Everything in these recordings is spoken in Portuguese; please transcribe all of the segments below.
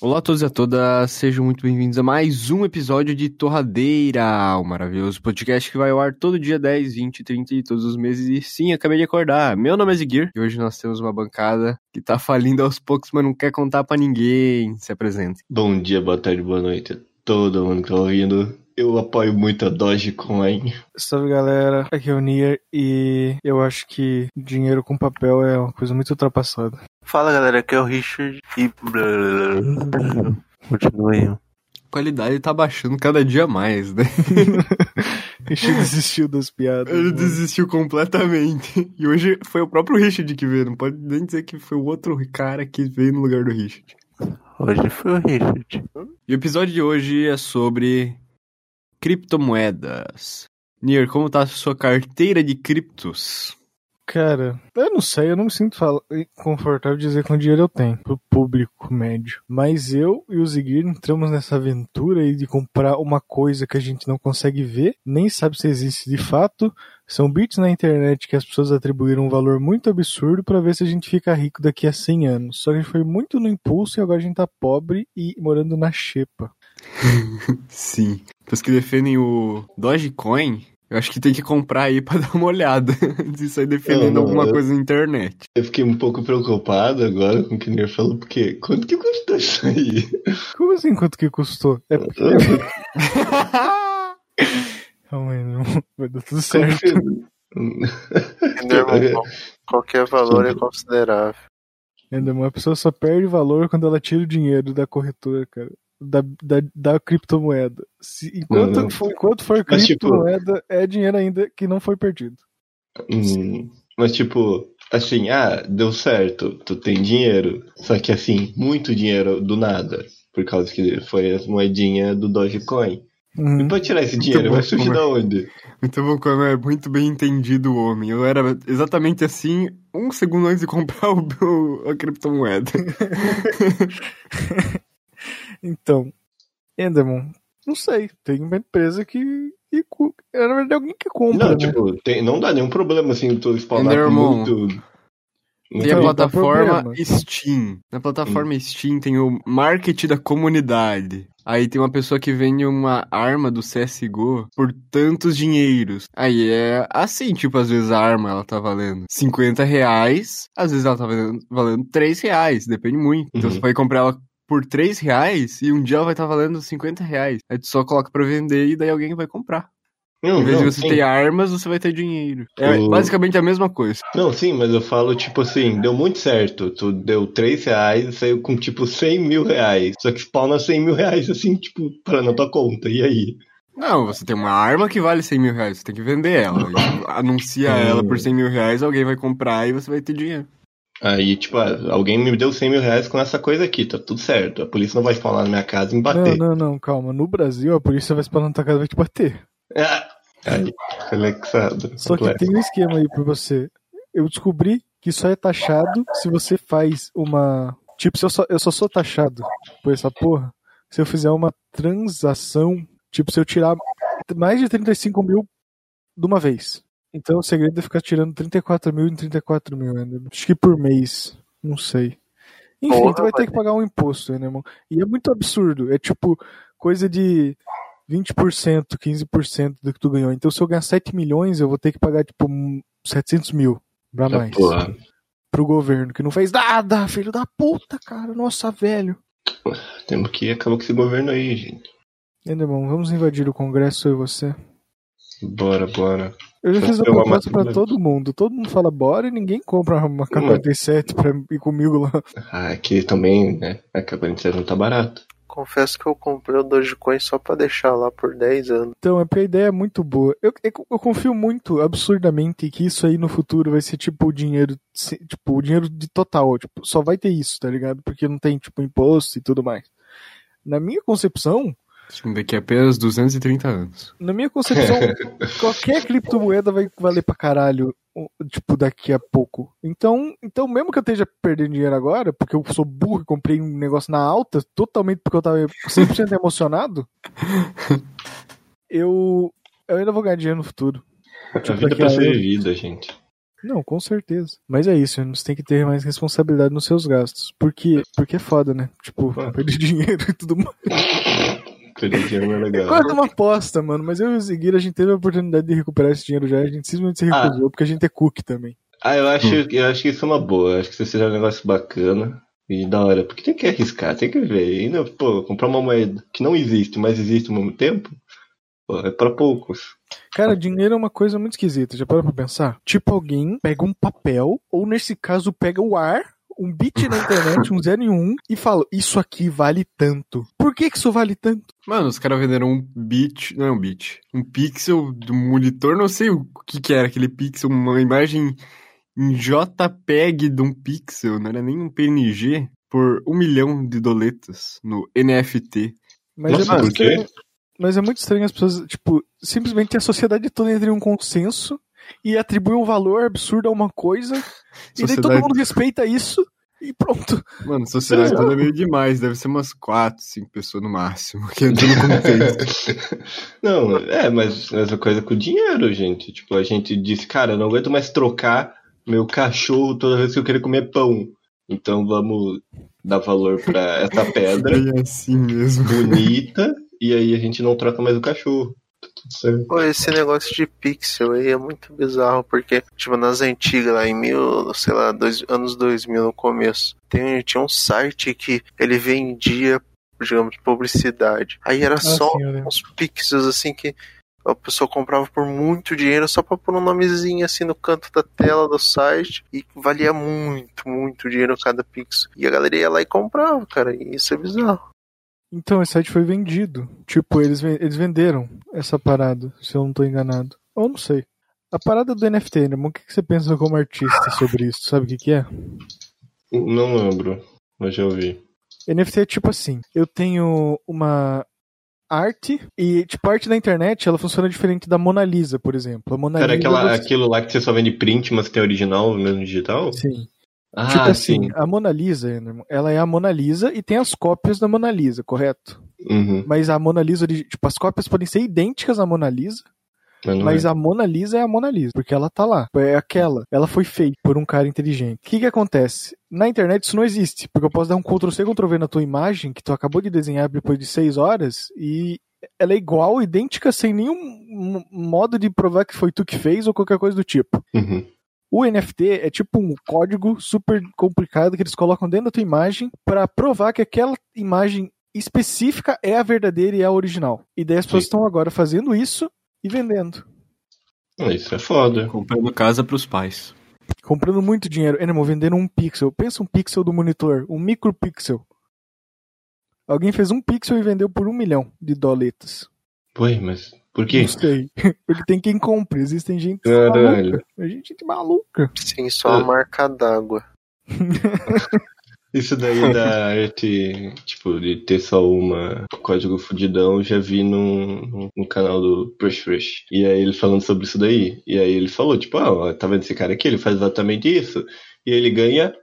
Olá a todos e a todas, sejam muito bem-vindos a mais um episódio de Torradeira, o maravilhoso podcast que vai ao ar todo dia 10, 20, 30 de todos os meses. E sim, acabei de acordar. Meu nome é Ziguir e hoje nós temos uma bancada que tá falindo aos poucos, mas não quer contar pra ninguém. Se apresente. Bom dia, boa tarde, boa noite a todo mundo que tá ouvindo. Eu apoio muito a Dogecoin. Salve galera, aqui é o Nier e eu acho que dinheiro com papel é uma coisa muito ultrapassada. Fala galera, aqui é o Richard e. Continua aí. A qualidade tá baixando cada dia mais, né? Richard desistiu das piadas. Ele mano. desistiu completamente. E hoje foi o próprio Richard que veio, não pode nem dizer que foi o outro cara que veio no lugar do Richard. Hoje foi o Richard. E o episódio de hoje é sobre criptomoedas. Nier, como tá a sua carteira de criptos? Cara, eu não sei, eu não me sinto confortável dizer quanto dinheiro eu tenho pro público médio. Mas eu e o Ziguir entramos nessa aventura aí de comprar uma coisa que a gente não consegue ver, nem sabe se existe de fato. São bits na internet que as pessoas atribuíram um valor muito absurdo pra ver se a gente fica rico daqui a 100 anos. Só que a gente foi muito no impulso e agora a gente tá pobre e morando na xepa. Sim. Os que defendem o Dogecoin, eu acho que tem que comprar aí pra dar uma olhada antes de sair defendendo Não, não, alguma eu- coisa na internet. Eu fiquei um pouco preocupado agora com o que o Nier falou, porque quanto que custou isso aí? Como assim quanto que custou? É porque... Calma aí, não. Vai dar tudo certo. Enderman, qualquer valor é considerável. Ainda uma pessoa só perde valor quando ela tira o dinheiro da corretora, cara. Da, da, da criptomoeda. Se- enquanto, não. For, enquanto for Mas, tipo- criptomoeda, é dinheiro ainda que não foi perdido. Hum, Mas tipo, assim, ah, deu certo, tu tem dinheiro. Só que assim, muito dinheiro do nada. Por causa que foi as moedinhas do Dogecoin. Uhum. E pra tirar esse Muito dinheiro, bom, vai surgir como é. da onde? Muito bom como é muito bem entendido o homem. Eu era exatamente assim um segundo antes de comprar o, o- a criptomoeda. Então, Enderman, não sei. Tem uma empresa que. que na verdade, alguém que compra. Não, né? tipo, tem- não dá nenhum problema assim, tu spawnar Enderman. muito. Tem a plataforma. Steam. Na plataforma Steam tem o marketing da comunidade. Aí tem uma pessoa que vende uma arma do CSGO por tantos dinheiros. Aí é assim, tipo, às vezes a arma ela tá valendo 50 reais, às vezes ela tá valendo, valendo 3 reais, depende muito. Então Uhum. você vai comprar ela por 3 reais e um dia ela vai estar valendo 50 reais. Aí tu só coloca pra vender e daí alguém vai comprar. Não, Em vez não, de você sim. ter armas, você vai ter dinheiro. É O- basicamente a mesma coisa. Não, sim, mas eu falo, tipo assim, deu muito certo. Tu deu 3 reais e saiu com, tipo, 100 mil reais. Só que spawna 100 mil reais, assim, tipo, pra na tua conta. E aí? Não, você tem uma arma que vale 100 mil reais, você tem que vender ela. Anuncia ela por 100 mil reais, alguém vai comprar e você vai ter dinheiro. Aí, tipo, ah, alguém me deu 100 mil reais com essa coisa aqui, tá tudo certo. A polícia não vai spawnar na minha casa e me Não, bater. não, não, calma. No Brasil, a polícia vai spawnar na tua casa e vai te bater. Ah, aí, relaxado. Só que tem um esquema aí pra você. Eu descobri que só é taxado se você faz uma. Tipo, se eu só, eu só sou taxado por essa porra se eu fizer uma transação. Tipo, se eu tirar mais de 35 mil de uma vez. Então o segredo é ficar tirando 34 mil em 34 mil, né? Acho que por mês. Não sei. Enfim, Porra, tu vai ter que pagar um imposto, né, irmão? E é muito absurdo. É tipo coisa de 20%, 15% do que tu ganhou. Então, se eu ganhar 7 milhões, eu vou ter que pagar, tipo, um 700 mil pra Ah, mais. porra. Pro governo, que não fez nada, filho da puta, cara. Nossa, velho. Temos que acabar com esse governo aí, gente. Irmão, vamos invadir o Congresso, eu e você. Bora, bora. Eu já fiz a proposta pra todo mundo. Todo mundo fala bora e ninguém compra uma K-47 pra ir comigo lá. Ah, aqui também, né? A K-47 não tá barato. Confesso que eu comprei o Dogecoin só pra deixar lá por 10 anos. Então, é porque a ideia é muito boa. Eu, eu, eu confio muito, absurdamente, que isso aí no futuro vai ser tipo o dinheiro, tipo, o dinheiro de total. Tipo, só vai ter isso, tá ligado? Porque não tem, tipo, imposto e tudo mais. Na minha concepção, daqui a apenas 230 anos. na minha concepção, qualquer criptomoeda vai valer pra caralho, tipo, daqui a pouco. Então, então, mesmo que eu esteja perdendo dinheiro agora, porque eu sou burro e comprei um negócio na alta, totalmente porque eu tava 100% emocionado, eu, eu ainda vou ganhar dinheiro no futuro. A Tipo, vida é pra a ser vivida, gente. Não, com certeza. Mas é isso, você tem que ter mais responsabilidade nos seus gastos. Porque, porque é foda, né? Tipo, perder dinheiro e tudo mais. Perder dinheiro é É legal. quase uma aposta, mano. Mas eu e o Zigueira, a gente teve a oportunidade de recuperar esse dinheiro já. A gente simplesmente se Ah. recusou, porque a gente é cook também. Ah, eu acho, eu acho que isso é uma boa. Eu acho que vocês fizeram um negócio bacana e da hora. Porque tem que arriscar, tem que ver. E ainda, pô, comprar uma moeda que não existe, mas existe ao mesmo tempo, pô, é pra poucos. Cara, dinheiro é uma coisa muito esquisita. Já parou pra pensar? Tipo, alguém pega um papel, ou nesse caso, pega o ar, um bit na internet, um 0 e um, e fala: Isso aqui vale tanto. Por que, que isso vale tanto? Mano, os caras venderam um bit, não é um bit, um pixel do monitor, não sei o que que era aquele pixel, uma imagem em JPEG de um pixel, não era nem um PNG, por um milhão de doletas no NFT. Mas, Nossa, é muito por quê? estranho, mas é muito estranho as pessoas, tipo, simplesmente a sociedade toda entra em um consenso e atribui um valor absurdo a uma coisa, e daí todo Sociedade- mundo respeita isso, e pronto. Mano, sociedade toda é meio demais, deve ser umas quatro, cinco pessoas no máximo, que entram no contexto. Não, é, mas mesma coisa com o dinheiro, gente. Tipo, a gente disse, cara, eu não aguento mais trocar meu cachorro toda vez que eu querer comer pão. Então vamos dar valor pra essa pedra Bem assim mesmo. bonita e aí a gente não troca mais o cachorro. Tudo certo. Pô, esse negócio de pixel aí é muito bizarro, porque, tipo, nas antigas, lá em mil, sei lá, dois, anos 2000, no começo, tem, tinha um site que ele vendia, digamos, publicidade. Aí era só sim, uns pixels, assim, que a pessoa comprava por muito dinheiro só pra pôr um nomezinho, assim, no canto da tela do site, e valia muito, muito dinheiro cada pixel. E a galera ia lá e comprava, cara, e isso é bizarro. Então, esse site foi vendido. Tipo, eles, eles venderam essa parada, se eu não tô enganado. Ou não sei. A parada do NFT, irmão, o que, que você pensa como artista sobre isso? Sabe o que, que é? Não lembro, mas já ouvi. NFT é tipo assim: eu tenho uma arte, e tipo, arte da internet ela funciona diferente da Mona Lisa, por exemplo. A Mona Era Lisa. aquela, você- aquilo lá que você só vende print, mas tem original mesmo digital? Sim. Ah, tipo assim, sim. a Mona Lisa, ela é a Mona Lisa e tem as cópias da Mona Lisa, correto? Uhum. Mas a Mona Lisa, tipo, as cópias podem ser idênticas à Mona Lisa, Mas não Mas é. a Mona Lisa é a Mona Lisa, porque ela tá lá. É aquela. Ela foi feita por um cara inteligente. O que que acontece? Na internet isso não existe, porque eu posso dar um Ctrl C, Ctrl V na tua imagem, que tu acabou de desenhar depois de seis horas, e ela é igual, idêntica, sem nenhum modo de provar que foi tu que fez ou qualquer coisa do tipo. Uhum. O NFT é tipo um código super complicado que eles colocam dentro da tua imagem para provar que aquela imagem específica é a verdadeira e é a original. E daí as pessoas estão agora fazendo isso e vendendo. Ah, Isso é foda. Comprando casa pros pais. Comprando muito dinheiro. Animal, vendendo um pixel. Pensa um pixel do monitor. Um micropixel. Alguém fez um pixel e vendeu por um milhão de doletas. Ué, mas por quê? Não sei. Porque tem quem compre. Existem gente Caralho. maluca. A gente é maluca. Sim, só a Ah. marca d'água. Isso daí da arte, tipo, de ter só uma código fudidão, já vi num, num- num canal do Push Fresh. E aí ele falando sobre isso daí. E aí ele falou, tipo, ah, ó, tá vendo esse cara aqui? Ele faz exatamente isso. E ele ganha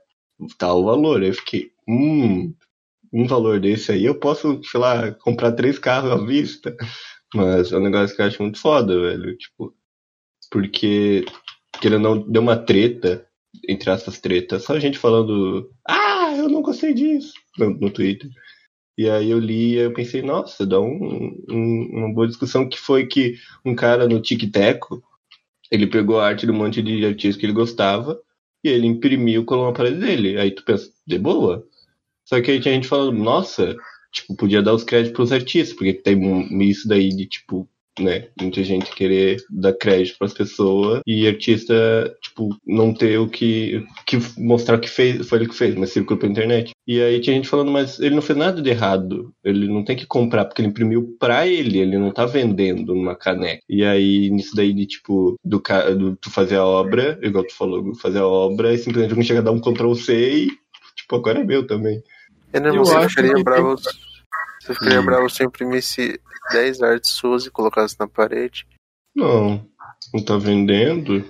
tal valor. Aí eu fiquei, hum, um valor desse aí eu posso, sei lá, comprar três carros à vista. Mas é um negócio que eu acho muito foda, velho. Tipo, porque, querendo não, deu uma treta, entre essas tretas, só gente falando, ah, eu não gostei disso, no, no Twitter. E aí eu li e eu pensei, nossa, dá um, um- uma boa discussão que foi que um cara no Tic Teco, ele pegou a arte de um monte de artistas que ele gostava e ele imprimiu e colou na parede dele. Aí tu pensa, de boa. Só que aí tinha gente falando, nossa, tipo, podia dar os créditos pros artistas, porque tem isso daí de, tipo, né, muita gente querer dar crédito pras pessoas e artista, tipo, não ter o que, que mostrar que fez, foi ele que fez, mas circulou pela internet. E aí tinha gente falando, mas ele não fez nada de errado, ele não tem que comprar, porque ele imprimiu pra ele, ele não tá vendendo numa caneca. E aí, nisso daí de, tipo, do, do tu fazer a obra, igual tu falou, fazer a obra, e simplesmente alguém chega a dar um Ctrl C e, tipo, agora é meu também. Eu não Eu você ficaria que bravo. Você ficaria Hum. bravo se eu imprimisse 10 artes suas e colocasse na parede. Não, não tá vendendo.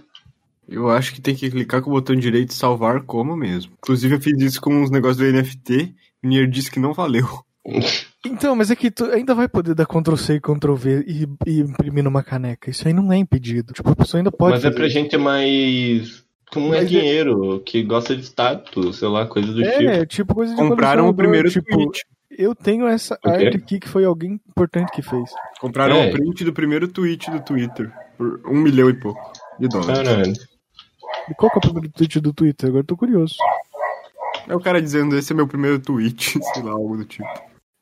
Eu acho que tem que clicar com o botão direito e salvar como mesmo. Inclusive eu fiz isso com uns negócios do NFT e o Nier disse que não valeu. Então, mas é que tu ainda vai poder dar Ctrl C e Ctrl V e, e imprimir numa caneca. Isso aí não é impedido. Tipo, a pessoa ainda pode. Mas é fazer pra isso. gente mais Como é Mas é- dinheiro, que gosta de status, sei lá, coisa do tipo. É, tipo coisa de Compraram o primeiro tipo, tweet. Eu tenho essa arte aqui que foi alguém importante que fez. Compraram É. o print do primeiro tweet do Twitter. Por um milhão e pouco de dólares. Caralho. E qual que é o primeiro tweet do Twitter? Agora eu tô curioso. É o cara dizendo, esse é meu primeiro tweet, sei lá, algo do tipo.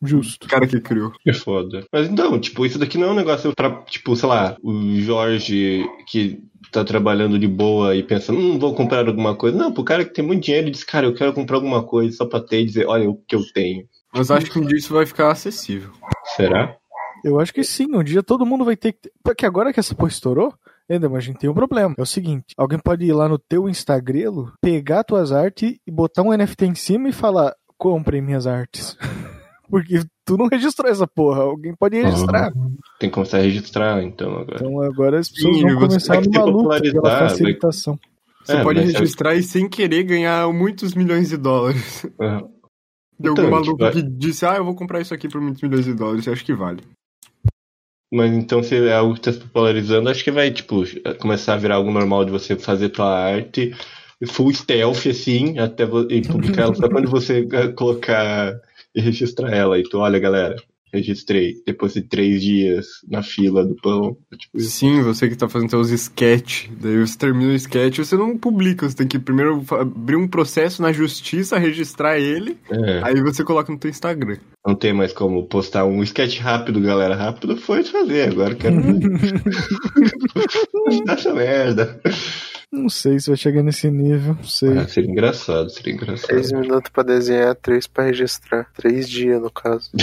Justo. O cara que criou. Que foda. Mas então, tipo, isso daqui não é um negócio pra, tipo, sei lá, o Jorge que tá trabalhando de boa e pensando, hum, vou comprar alguma coisa. Não, pro cara que tem muito dinheiro e diz, cara, eu quero comprar alguma coisa só pra ter e dizer, olha o que eu tenho. Mas acho que um dia isso vai ficar acessível. Será? Eu acho que sim, um dia todo mundo vai ter que. Porque agora que essa porra estourou, ainda, mas a gente tem um problema. É o seguinte: alguém pode ir lá no teu Instagram, pegar tuas artes e botar um NFT em cima e falar: comprem minhas artes. Porque tu não registrou essa porra, alguém pode registrar. Tem que começar a registrar, então, agora. Então agora as pessoas Sim, vão começar vai numa luta pela popularizar, vai- facilitação. Você É, pode é- registrar e sem querer ganhar muitos milhões de dólares. Ah, De Então, algum maluco tipo, que disse, ah, eu vou comprar isso aqui por muitos milhões de dólares, acho que vale. Mas então, se é algo que tá se popularizando, acho que vai, tipo, começar a virar algo normal de você fazer tua arte full stealth, assim, até e publicar ela só quando você eh, colocar e registrar ela. E tu, olha, galera, registrei. Depois de três dias na fila do pão. Tipo, isso. Sim, você que tá fazendo seus sketch, daí você termina o sketch, você não publica, você tem que primeiro abrir um processo na justiça, registrar ele, É, aí você coloca no teu Instagram. não tem mais como postar um sketch rápido, galera. Rápido foi fazer, agora quero. Essa merda. Não sei se vai chegar nesse nível, não sei. Ah, seria engraçado, seria engraçado. Três minutos pra desenhar, três pra registrar. Três dias, no caso.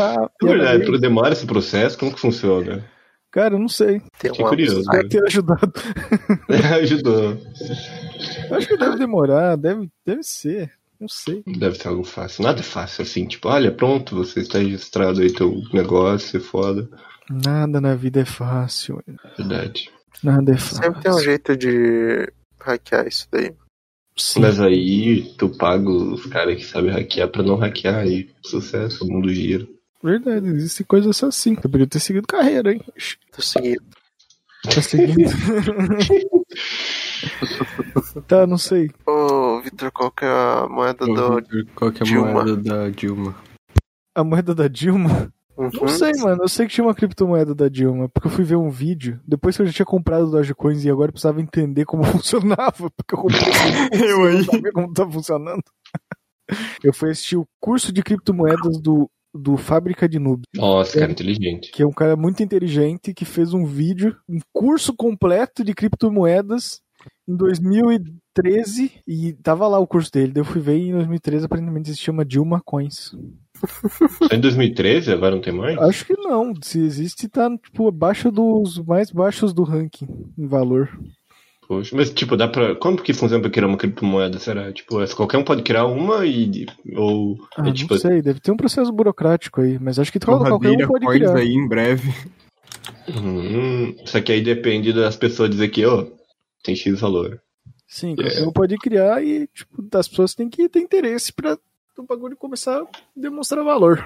Ah, É verdade, pro demora esse processo, como que funciona? Cara, eu não sei. Tem Fiquei uma curioso. Vai ter ajudado. Ajudou. Eu acho que deve demorar, deve, deve ser. Não sei. Deve ser algo fácil. Nada é fácil assim, tipo, olha, pronto, você está registrado aí teu negócio, é foda. Nada na vida é fácil. Verdade. Nada é fácil. Sempre tem um jeito de hackear isso daí. Sim. Mas aí tu paga os caras que sabem hackear pra não hackear aí. Sucesso, o mundo gira. Verdade, existem coisas assim. Eu podia ter seguido carreira, hein? Tô seguindo. Tá seguindo. tá, não sei. Ô, Vitor, qual que é a moeda do. Qual que é a Dilma. moeda da Dilma? A moeda da Dilma? Uhum. Não sei, mano. Eu sei que tinha uma criptomoeda da Dilma, porque eu fui ver um vídeo, depois que eu já tinha comprado Dogecoins e agora eu precisava entender como funcionava, porque eu comprei Eu aí. não sabia como tá funcionando. Eu fui assistir o curso de criptomoedas do, do Fábrica de Noob, Nossa, cara, inteligente. que é um cara muito inteligente que fez um vídeo, um curso completo de criptomoedas em 2013 e tava lá o curso dele. Daí eu fui ver e em 2013 aparentemente se chama Dilma Coins. Só em 2013, agora não tem mais? Acho que não. Se existe, tá tipo abaixo dos mais baixos do ranking em valor. Poxa, mas tipo, dá pra. Como que funciona pra criar uma criptomoeda? Será? Tipo, é, qualquer um pode criar uma e. Ou. Ah, é, tipo, não sei, deve ter um processo burocrático aí, mas acho que qualquer Torradeira um pode criar. aí em breve. hum, só que aí depende das pessoas dizer que, ó, tem X valor. Sim, qualquer um pode criar e tipo, as pessoas têm que ter interesse pra o bagulho começar a demonstrar valor.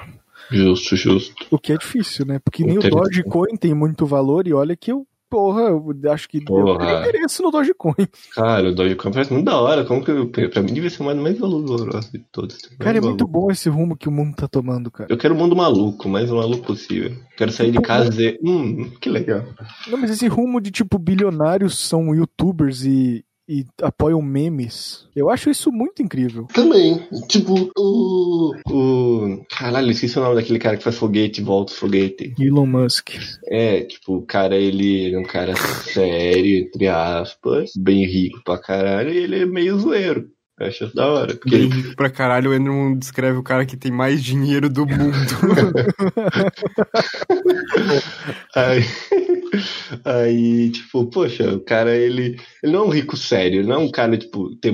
Justo, justo. O que é difícil, né? Porque nem o. Dogecoin tem muito valor e olha que eu, porra, eu acho que Porra. tenho interesse no Dogecoin. Cara, o Dogecoin parece muito da hora. Como que eu, pra mim devia ser o mais, valoroso de todos. Cara, é muito bom esse rumo que o mundo tá tomando, cara. Eu quero o mundo maluco, mais maluco possível. Quero sair de casa e dizer, hum, que legal. Não, mas esse rumo de tipo bilionários são youtubers e, e apoiam memes, eu acho isso muito incrível. Também, tipo, o. O. Caralho, esqueci o nome daquele cara que faz foguete e volta os foguete. Elon Musk. É, tipo, o cara, ele é um cara sério, entre aspas, bem rico pra caralho, e ele é meio zoeiro. Eu acho da hora. Porque Bem pra caralho, o Enderman descreve o cara que tem mais dinheiro do mundo. aí, aí, tipo, poxa, o cara, ele, ele não é um rico sério, ele não é um cara, tipo, tem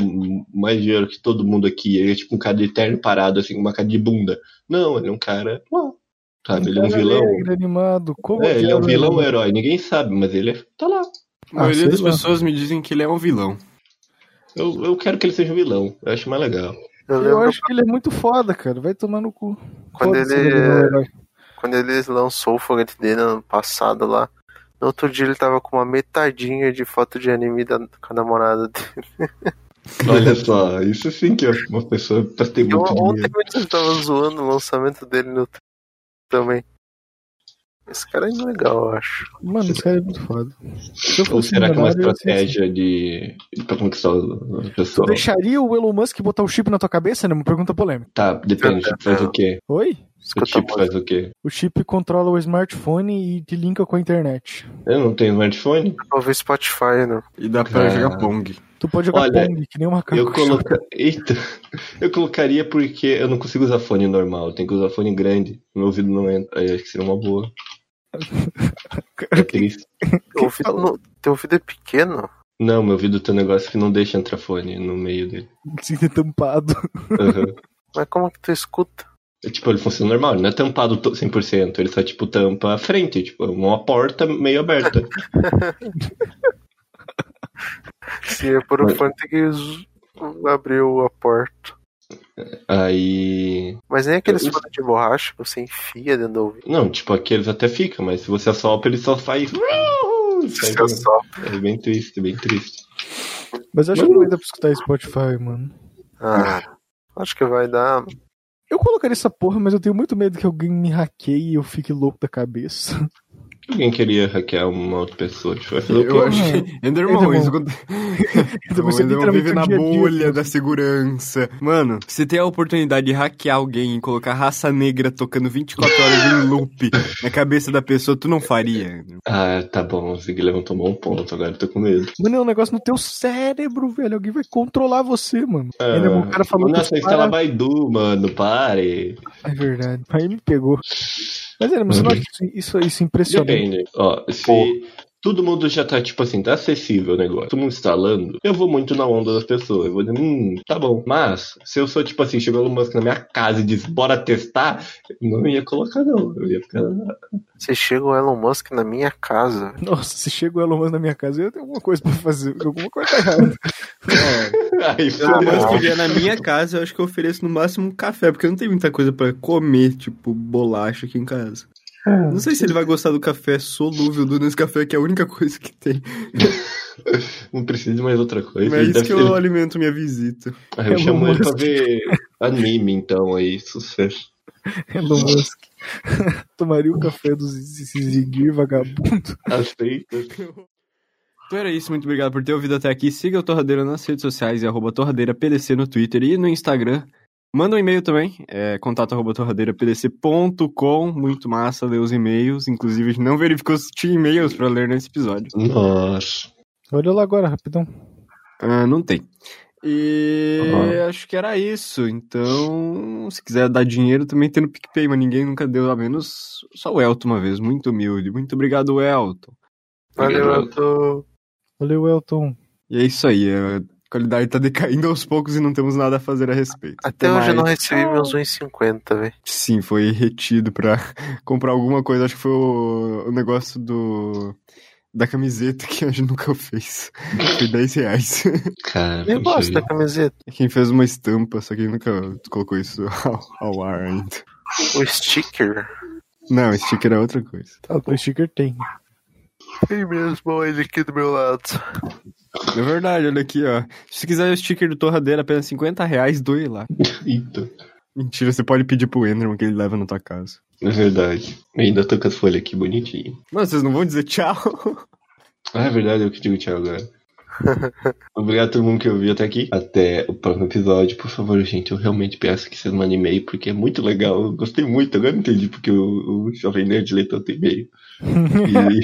mais dinheiro que todo mundo aqui. Ele é tipo um cara de terno parado, assim, com uma cara de bunda. Não, ele é um cara. Não, sabe? Ele é um vilão. alegre, animado. Como É, ele é um que vilão ou herói, ninguém sabe, mas ele é, tá lá. A maioria sei das lá. pessoas me dizem que ele é um vilão. Eu, eu quero que ele seja um vilão, eu acho mais legal. Eu Eu acho que ele é muito foda, cara. Vai tomar no cu. Quando ele- é quando ele lançou o foguete dele ano passado lá. No outro dia ele tava com uma metadinha de foto de anime da, com a namorada dele. Olha só, isso sim que é uma pessoa pra ter Eu, muito ontem dinheiro. ele tava zoando o lançamento dele no também. Esse cara é legal, eu acho. Mano, esse cara é muito foda. Ou será que é uma eu assim. estratégia de. pra conquistar o Tu pessoal? deixaria o Elon Musk botar o chip na tua cabeça? Né? Uma pergunta polêmica. Tá, depende, tipo, faz o quê? Oi? O chip faz o quê? O chip controla o smartphone e te linka com a internet. Eu não tenho smartphone? Talvez Spotify, né? E dá pra Ah. jogar Pong. Tu pode jogar Olha, Pong, que nem um macaco. Eu coloca... Eita! Eu colocaria porque eu não consigo usar fone normal, eu tenho que usar fone grande. Meu ouvido não entra. Aí acho que seria uma boa. É triste. Teu ouvido, no- teu ouvido é pequeno? Não, meu ouvido tem um negócio que não deixa entrar fone no meio dele. Sem ter tampado. Aham. Mas como que tu escuta? É, tipo, ele funciona normal, ele não é tampado to- 100%, ele só, tipo, tampa a frente, tipo, uma porta meio aberta. Se é por um Mas- fone, tem que abrir a porta. Aí. Mas nem aqueles Eu- fones de borracha que você enfia dentro do ouvido. Não, tipo, aqueles até ficam, mas se você assopra, ele só faz. Se Sai- é só. É bem triste, bem triste. Mas acho que não vai dar pra escutar Spotify, mano. Ah, acho que vai dar. Eu colocaria essa porra, mas eu tenho muito medo que alguém me hackeie e eu fique louco da cabeça. Alguém queria hackear uma outra pessoa, tipo, vai fazer o quê? Eu acho que. Enderman, Enderman. isso aconte- Então O você Enderman vive na dia dia bolha disso. da segurança. Mano, se tem a oportunidade de hackear alguém e colocar raça negra tocando 24 horas em loop na cabeça da pessoa, tu não faria? Ah, tá bom, o Zig levantou um ponto, agora eu tô com medo. Mano, é um negócio no teu cérebro, velho. Alguém vai controlar você, mano. Ah, Ainda o cara falou que Nossa, os instala cara- Baidu, mano, pare. É verdade. Aí me pegou. Mas é, mas você não Uhum. acha isso, isso, isso impressionante? Depende. Ó, se todo mundo já tá, tipo assim, tá acessível o negócio, todo mundo instalando, eu vou muito na onda das pessoas. Eu vou dizer, hum, tá bom. Mas, se eu sou, tipo assim, chegou o Elon Musk na minha casa e diz, bora testar, eu não ia colocar, não. Eu ia ficar. Você chega o Elon Musk na minha casa. Nossa, se chega o Elon Musk na minha casa, eu tenho alguma coisa pra fazer. Alguma coisa tá errada. Aí, Se o Musk fodeu. vier na minha casa, eu acho que eu ofereço no máximo um café, porque não tenho muita coisa pra comer, tipo bolacha aqui em casa. Não sei se ele vai gostar do café solúvel do Nescafé, que é a única coisa que tem. não precisa de mais outra coisa. Mas é isso que eu alimento minha visita. Aí eu Elon chamo ele pra ver anime, então, aí, sucesso. Elon Musk. Tomaria o café do Zigir vagabundo. Aceita. Então era isso, muito obrigado por ter ouvido até aqui. Siga o Torradeira nas redes sociais, é arroba torradeirapdc no Twitter e no Instagram. Manda um e-mail também, é contato arroba torradeirapdc.com. Muito massa ler os e-mails. Inclusive, a gente não verificou se tinha e-mails pra ler nesse episódio. Nossa. Olha lá agora, rapidão. Ah, não tem. E Uhum. acho que era isso. Então, se quiser dar dinheiro, também tem no PicPay, mas ninguém nunca deu, a menos só o Elton uma vez. Muito humilde. Muito obrigado, Elton. Valeu, Obrigado. Valeu, Elton. E é isso aí. A qualidade tá decaindo aos poucos e não temos nada a fazer a respeito. Até Até hoje eu não mais. recebi meus 1,50, velho. Sim, foi retido pra comprar alguma coisa. Acho que foi o, o negócio do. Da camiseta que a gente nunca fez. Foi 10 reais. Cara, Eu gosto da camiseta. Quem fez uma estampa, só que nunca colocou isso ao, ao ar ainda. O sticker. Não, sticker é outra coisa. Tá, o sticker tem. Tem mesmo ele aqui do meu lado. É verdade, olha aqui, ó. Se você quiser o sticker do Torradeira, apenas 50 reais, doe lá. Eita. Mentira, você pode pedir pro Enderman que ele leva na tua casa. É verdade. Eu ainda tô com as folhas aqui bonitinho. Mano, vocês não vão dizer tchau? Ah, é verdade, eu que digo tchau agora. Obrigado a todo mundo que ouviu até aqui. Até o próximo episódio. Por favor, gente, eu realmente peço que vocês mandem e-mail, porque é muito legal. Eu gostei muito. Agora entendi porque o, o Jovem Nerd lê tanto e-mail.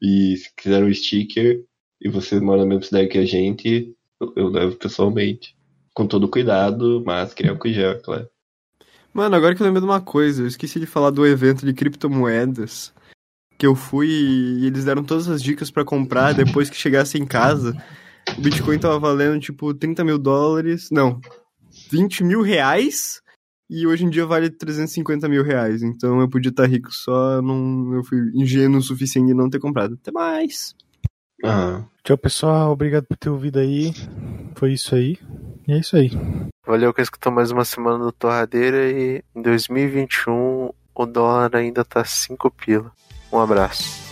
E, e se quiser um sticker e você mora na mesma cidade que a gente, eu, eu levo pessoalmente. Com todo cuidado, máscara e álcool gel, é claro. Mano, agora que eu lembro de uma coisa, eu esqueci de falar do evento de criptomoedas que eu fui e eles deram todas as dicas pra comprar depois que chegasse em casa. O Bitcoin tava valendo tipo 30 mil dólares, não, 20 mil reais e hoje em dia vale 350 mil reais. Então eu podia estar rico só, eu não, eu fui ingênuo o suficiente de não ter comprado. Até mais! Ah, Tchau, pessoal. Obrigado por ter ouvido aí. Foi isso aí. E é isso aí. Valeu que escutou mais uma semana do Torradeira e em 2021 o dólar ainda tá 5 pila. Um abraço.